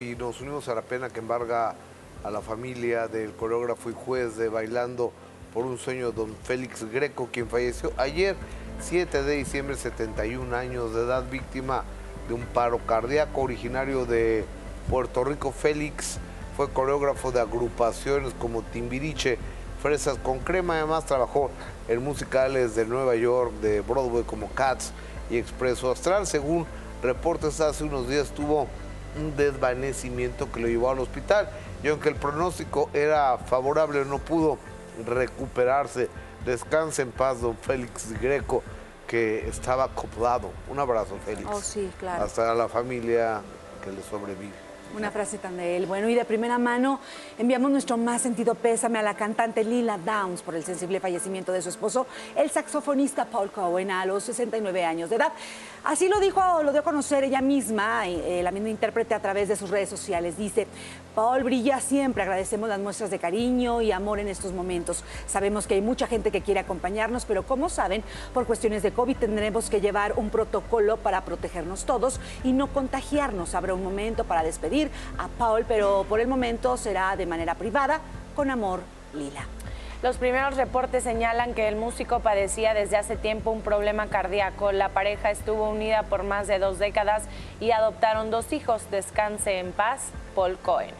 Y nos unimos a la pena que embarga a la familia del coreógrafo y juez de Bailando por un sueño, don Félix Greco, quien falleció ayer, 7 de diciembre, 71 años de edad, víctima de un paro cardíaco originario de Puerto Rico. Félix fue coreógrafo de agrupaciones como Timbiriche, Fresas con Crema, además trabajó en musicales de Nueva York, de Broadway como Cats y Expreso Astral. Según reportes hace unos días tuvo un desvanecimiento que lo llevó al hospital y aunque el pronóstico era favorable no pudo recuperarse. Descanse en paz, don Félix Greco, que estaba acoplado. Un abrazo, Félix. Oh, sí, claro. Hasta la familia que le sobrevive. Una frase tan de él. Bueno, y de primera mano enviamos nuestro más sentido pésame a la cantante Lila Downs por el sensible fallecimiento de su esposo, el saxofonista Paul Cohen, a los 69 años de edad. Así lo dijo, lo dio a conocer ella misma, eh, la misma intérprete a través de sus redes sociales. Dice, Paul brilla siempre, agradecemos las muestras de cariño y amor en estos momentos. Sabemos que hay mucha gente que quiere acompañarnos, pero como saben, por cuestiones de COVID tendremos que llevar un protocolo para protegernos todos y no contagiarnos. Habrá un momento para despedir a Paul, pero por el momento será de manera privada. Con amor, Lila. Los primeros reportes señalan que el músico padecía desde hace tiempo un problema cardíaco. La pareja estuvo unida por más de dos décadas y adoptaron dos hijos. Descanse en paz, Paul Cohen.